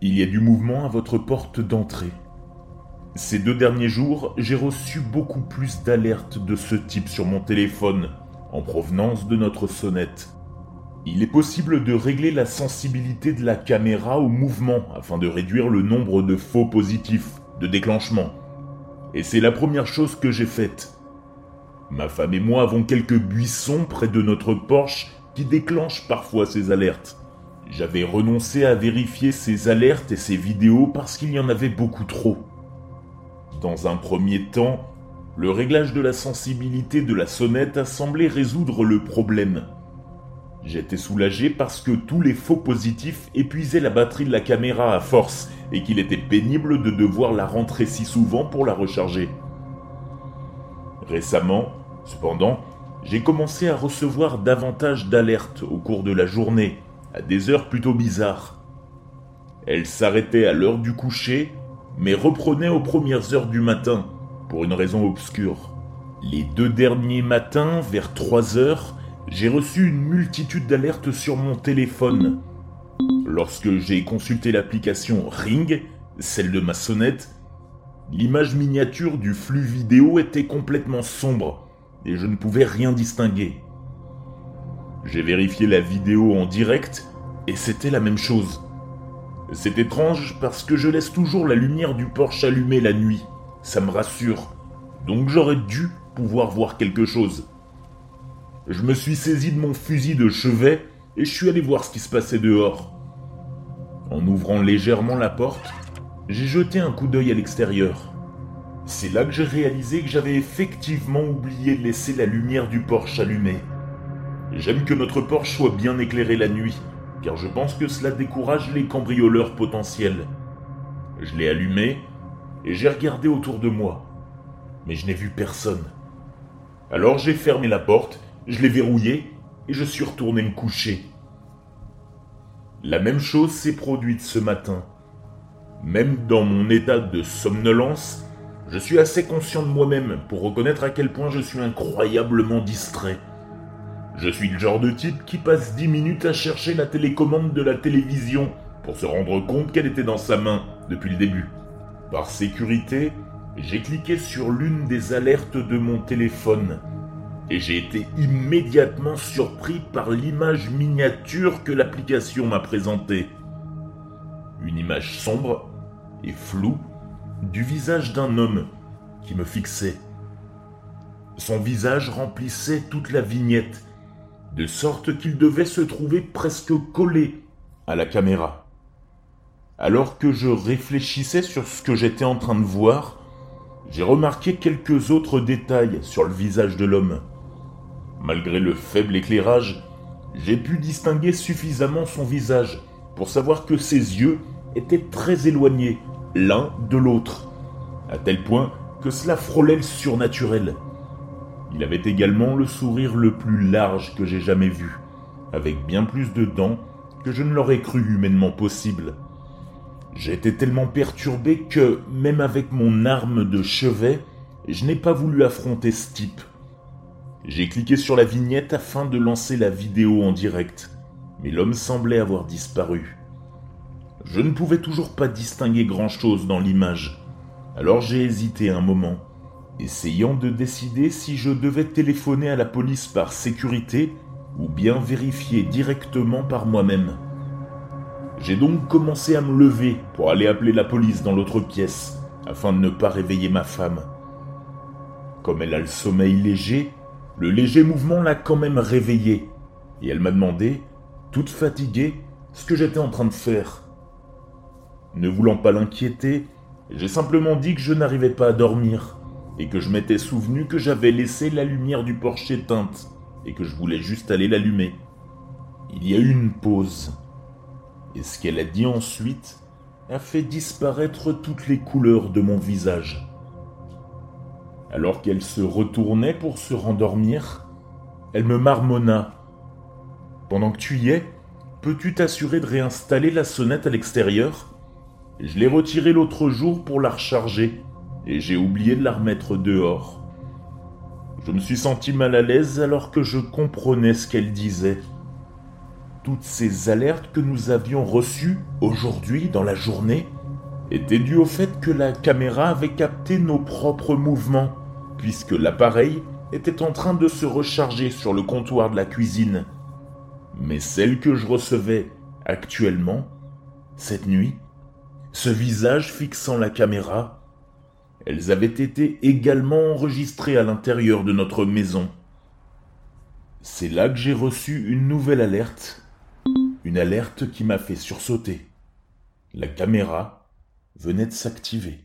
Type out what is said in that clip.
Il y a du mouvement à votre porte d'entrée. Ces deux derniers jours, j'ai reçu beaucoup plus d'alertes de ce type sur mon téléphone, en provenance de notre sonnette. Il est possible de régler la sensibilité de la caméra au mouvement afin de réduire le nombre de faux positifs, de déclenchement. Et c'est la première chose que j'ai faite. Ma femme et moi avons quelques buissons près de notre Porsche qui déclenchent parfois ces alertes. J'avais renoncé à vérifier ces alertes et ces vidéos parce qu'il y en avait beaucoup trop. Dans un premier temps, le réglage de la sensibilité de la sonnette a semblé résoudre le problème. J'étais soulagé parce que tous les faux positifs épuisaient la batterie de la caméra à force et qu'il était pénible de devoir la rentrer si souvent pour la recharger. Récemment, cependant, j'ai commencé à recevoir davantage d'alertes au cours de la journée à des heures plutôt bizarres. Elle s'arrêtait à l'heure du coucher, mais reprenait aux premières heures du matin, pour une raison obscure. Les deux derniers matins, vers 3 heures, j'ai reçu une multitude d'alertes sur mon téléphone. Lorsque j'ai consulté l'application Ring, celle de ma sonnette, l'image miniature du flux vidéo était complètement sombre et je ne pouvais rien distinguer. J'ai vérifié la vidéo en direct et c'était la même chose. C'est étrange parce que je laisse toujours la lumière du Porsche allumée la nuit. Ça me rassure. Donc j'aurais dû pouvoir voir quelque chose. Je me suis saisi de mon fusil de chevet et je suis allé voir ce qui se passait dehors. En ouvrant légèrement la porte, j'ai jeté un coup d'œil à l'extérieur. C'est là que j'ai réalisé que j'avais effectivement oublié de laisser la lumière du Porsche allumée. J'aime que notre Porsche soit bien éclairé la nuit, car je pense que cela décourage les cambrioleurs potentiels. Je l'ai allumé et j'ai regardé autour de moi, mais je n'ai vu personne. Alors j'ai fermé la porte, je l'ai verrouillée et je suis retourné me coucher. La même chose s'est produite ce matin. Même dans mon état de somnolence, je suis assez conscient de moi-même pour reconnaître à quel point je suis incroyablement distrait. Je suis le genre de type qui passe 10 minutes à chercher la télécommande de la télévision pour se rendre compte qu'elle était dans sa main depuis le début. Par sécurité, j'ai cliqué sur l'une des alertes de mon téléphone et j'ai été immédiatement surpris par l'image miniature que l'application m'a présentée. Une image sombre et floue du visage d'un homme qui me fixait. Son visage remplissait toute la vignette de sorte qu'il devait se trouver presque collé à la caméra. Alors que je réfléchissais sur ce que j'étais en train de voir, j'ai remarqué quelques autres détails sur le visage de l'homme. Malgré le faible éclairage, j'ai pu distinguer suffisamment son visage pour savoir que ses yeux étaient très éloignés l'un de l'autre, à tel point que cela frôlait le surnaturel. Il avait également le sourire le plus large que j'ai jamais vu, avec bien plus de dents que je ne l'aurais cru humainement possible. J'étais tellement perturbé que, même avec mon arme de chevet, je n'ai pas voulu affronter ce. J'ai cliqué sur la vignette afin de lancer la vidéo en direct, mais l'homme semblait avoir disparu. Je ne pouvais toujours pas distinguer grand-chose dans l'image, alors j'ai hésité un moment essayant de décider si je devais téléphoner à la police par sécurité ou bien vérifier directement par moi-même. J'ai donc commencé à me lever pour aller appeler la police dans l'autre pièce, afin de ne pas réveiller ma femme. Comme elle a le sommeil léger, le léger mouvement l'a quand même réveillée, et elle m'a demandé, toute fatiguée, ce que j'étais en train de faire. Ne voulant pas l'inquiéter, j'ai simplement dit que je n'arrivais pas à dormir et que je m'étais souvenu que j'avais laissé la lumière du porche éteinte et que je voulais juste aller l'allumer. Il y a eu une pause. Et ce qu'elle a dit ensuite a fait disparaître toutes les couleurs de mon visage. Alors qu'elle se retournait pour se rendormir, elle me marmonna. Pendant que tu y es, peux-tu t'assurer de réinstaller la sonnette à l'extérieur? Je l'ai retirée l'autre jour pour la recharger et j'ai oublié de la remettre dehors. Je me suis senti mal à l'aise alors que je comprenais ce qu'elle disait. toutes ces alertes que nous avions reçues aujourd'hui dans la journée étaient dues au fait que la caméra avait capté nos propres mouvements, puisque l'appareil était en train de se recharger sur le comptoir de la cuisine. Mais celles que je recevais actuellement, cette nuit, ce visage fixant la caméra, elles avaient été également enregistrées à l'intérieur de notre maison. C'est là que j'ai reçu une nouvelle alerte, une alerte qui m'a fait sursauter. La caméra venait de s'activer.